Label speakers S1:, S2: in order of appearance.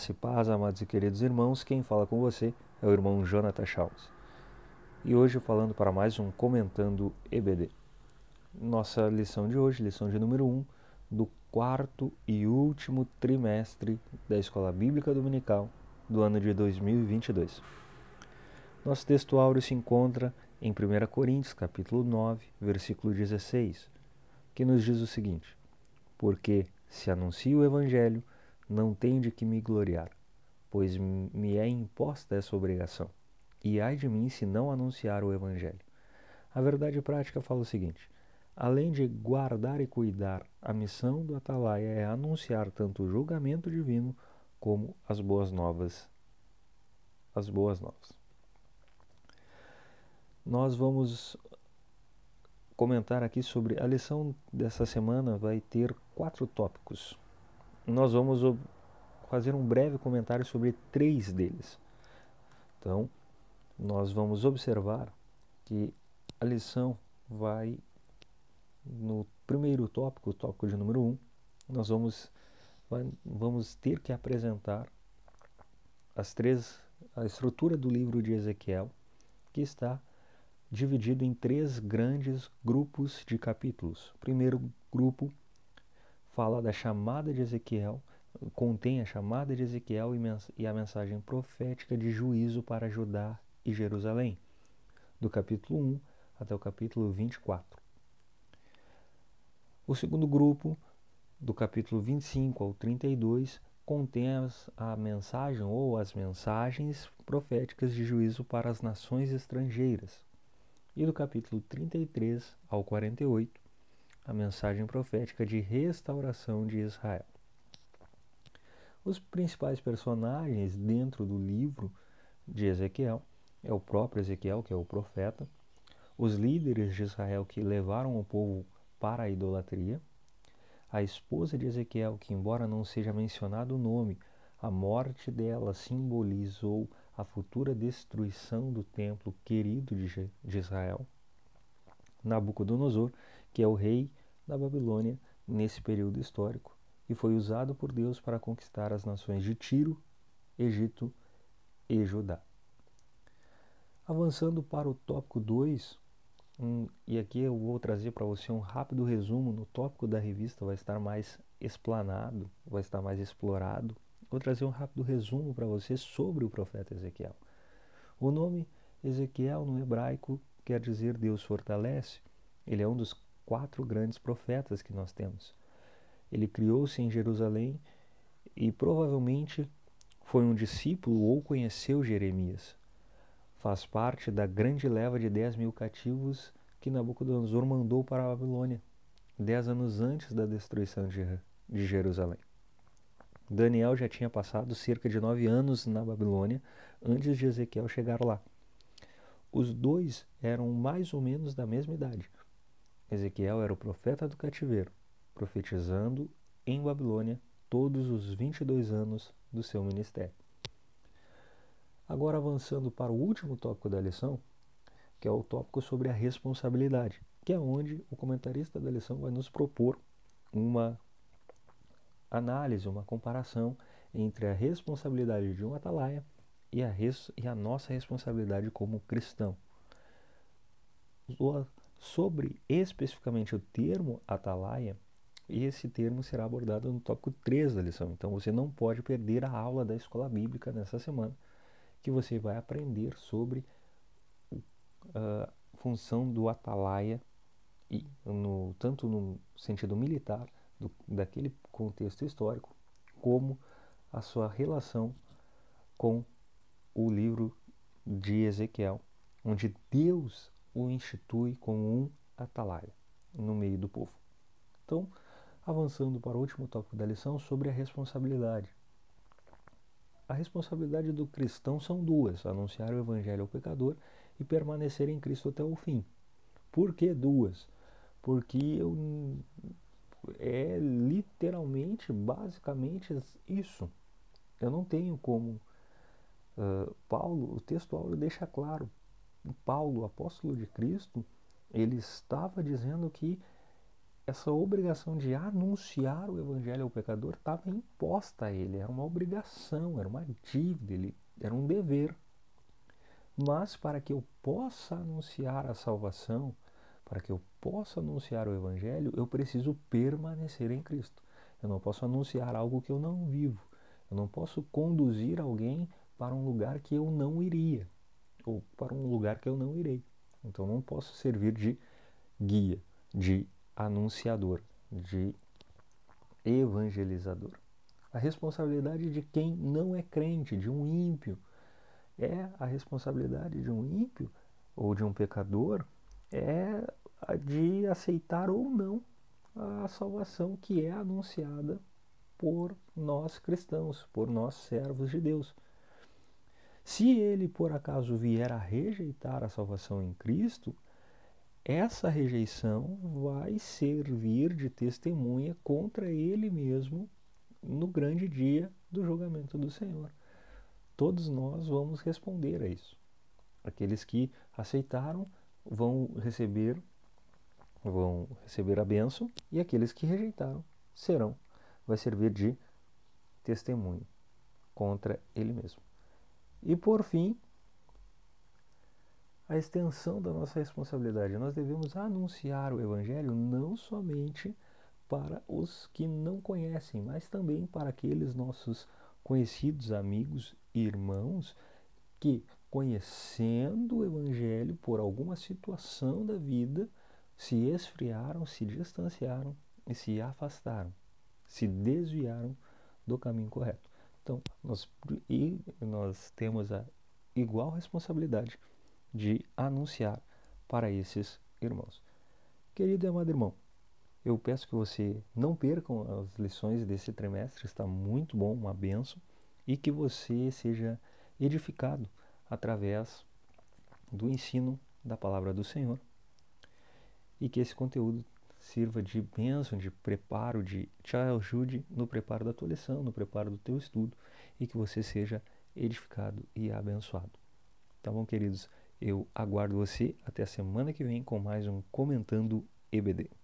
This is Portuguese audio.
S1: Graça e paz, amados e queridos irmãos, quem fala com você é o irmão Jonathan Chaves. E hoje falando para mais um Comentando EBD. Nossa lição de hoje, lição de número 1, um, do quarto e último trimestre da Escola Bíblica Dominical do ano de 2022. Nosso texto áureo se encontra em 1 Coríntios, capítulo 9, versículo 16, que nos diz o seguinte: Porque se anuncio o evangelho, não tenho de que me gloriar, pois me é imposta essa obrigação. E ai de mim se não anunciar o Evangelho. A verdade prática fala o seguinte: além de guardar e cuidar, a missão do Atalaia é anunciar tanto o julgamento divino como as boas novas. As boas novas. Nós vamos comentar aqui sobre a lição dessa semana vai ter quatro tópicos nós vamos fazer um breve comentário sobre três deles. Então, nós vamos observar que a lição vai no primeiro tópico, o tópico de número 1, um, nós vamos, vamos ter que apresentar as três, a estrutura do livro de Ezequiel, que está dividido em três grandes grupos de capítulos. O primeiro grupo fala da chamada de Ezequiel, contém a chamada de Ezequiel e a mensagem profética de juízo para Judá e Jerusalém, do capítulo 1 até o capítulo 24. O segundo grupo, do capítulo 25 ao 32, contém a mensagem ou as mensagens proféticas de juízo para as nações estrangeiras. E do capítulo 33 ao 48, a mensagem profética de restauração de Israel. Os principais personagens dentro do livro de Ezequiel é o próprio Ezequiel, que é o profeta, os líderes de Israel que levaram o povo para a idolatria, a esposa de Ezequiel, que, embora não seja mencionado o nome, a morte dela simbolizou a futura destruição do templo querido de Israel. Nabucodonosor, que é o rei da Babilônia nesse período histórico e foi usado por Deus para conquistar as nações de Tiro, Egito e Judá. Avançando para o tópico 2, um, e aqui eu vou trazer para você um rápido resumo no tópico da revista, vai estar mais explanado, vai estar mais explorado. Vou trazer um rápido resumo para você sobre o profeta Ezequiel. O nome Ezequiel no hebraico quer dizer Deus fortalece. Ele é um dos quatro grandes profetas que nós temos. Ele criou-se em Jerusalém e provavelmente foi um discípulo ou conheceu Jeremias. Faz parte da grande leva de 10 mil cativos que Nabucodonosor mandou para a Babilônia, dez anos antes da destruição de Jerusalém. Daniel já tinha passado cerca de nove anos na Babilônia antes de Ezequiel chegar lá. Os dois eram mais ou menos da mesma idade. Ezequiel era o profeta do cativeiro, profetizando em Babilônia todos os 22 anos do seu ministério. Agora avançando para o último tópico da lição, que é o tópico sobre a responsabilidade, que é onde o comentarista da lição vai nos propor uma análise, uma comparação entre a responsabilidade de um atalaia e a, res, e a nossa responsabilidade como cristão. Sobre especificamente o termo atalaia, esse termo será abordado no tópico 3 da lição. Então você não pode perder a aula da escola bíblica nessa semana, que você vai aprender sobre a função do atalaia, e no, tanto no sentido militar, do, daquele contexto histórico, como a sua relação com o livro de Ezequiel, onde Deus o institui como um atalaia no meio do povo. Então, avançando para o último tópico da lição sobre a responsabilidade. A responsabilidade do cristão são duas: anunciar o evangelho ao pecador e permanecer em Cristo até o fim. Por que duas? Porque eu, é literalmente, basicamente isso. Eu não tenho como. Uh, Paulo, o texto Paulo deixa claro: Paulo, apóstolo de Cristo, ele estava dizendo que essa obrigação de anunciar o evangelho ao pecador estava imposta a ele, era uma obrigação, era uma dívida, ele, era um dever. Mas para que eu possa anunciar a salvação, para que eu possa anunciar o evangelho, eu preciso permanecer em Cristo. Eu não posso anunciar algo que eu não vivo. Eu não posso conduzir alguém para um lugar que eu não iria, ou para um lugar que eu não irei. Então não posso servir de guia, de anunciador, de evangelizador. A responsabilidade de quem não é crente, de um ímpio, é a responsabilidade de um ímpio ou de um pecador é a de aceitar ou não a salvação que é anunciada por nós cristãos, por nós servos de Deus. Se ele por acaso vier a rejeitar a salvação em Cristo, essa rejeição vai servir de testemunha contra ele mesmo no grande dia do julgamento do Senhor. Todos nós vamos responder a isso. Aqueles que aceitaram vão receber vão receber a bênção e aqueles que rejeitaram serão vai servir de testemunho contra ele mesmo. E por fim, a extensão da nossa responsabilidade. Nós devemos anunciar o Evangelho não somente para os que não conhecem, mas também para aqueles nossos conhecidos, amigos e irmãos que, conhecendo o Evangelho por alguma situação da vida, se esfriaram, se distanciaram e se afastaram, se desviaram do caminho correto. Então, nós, e nós temos a igual responsabilidade de anunciar para esses irmãos. Querido e amado irmão, eu peço que você não perca as lições desse trimestre, está muito bom, uma benção, e que você seja edificado através do ensino da palavra do Senhor e que esse conteúdo sirva de bênção, de preparo, de te ajude no preparo da tua lição, no preparo do teu estudo e que você seja edificado e abençoado. Tá bom, queridos? Eu aguardo você até a semana que vem com mais um Comentando EBD.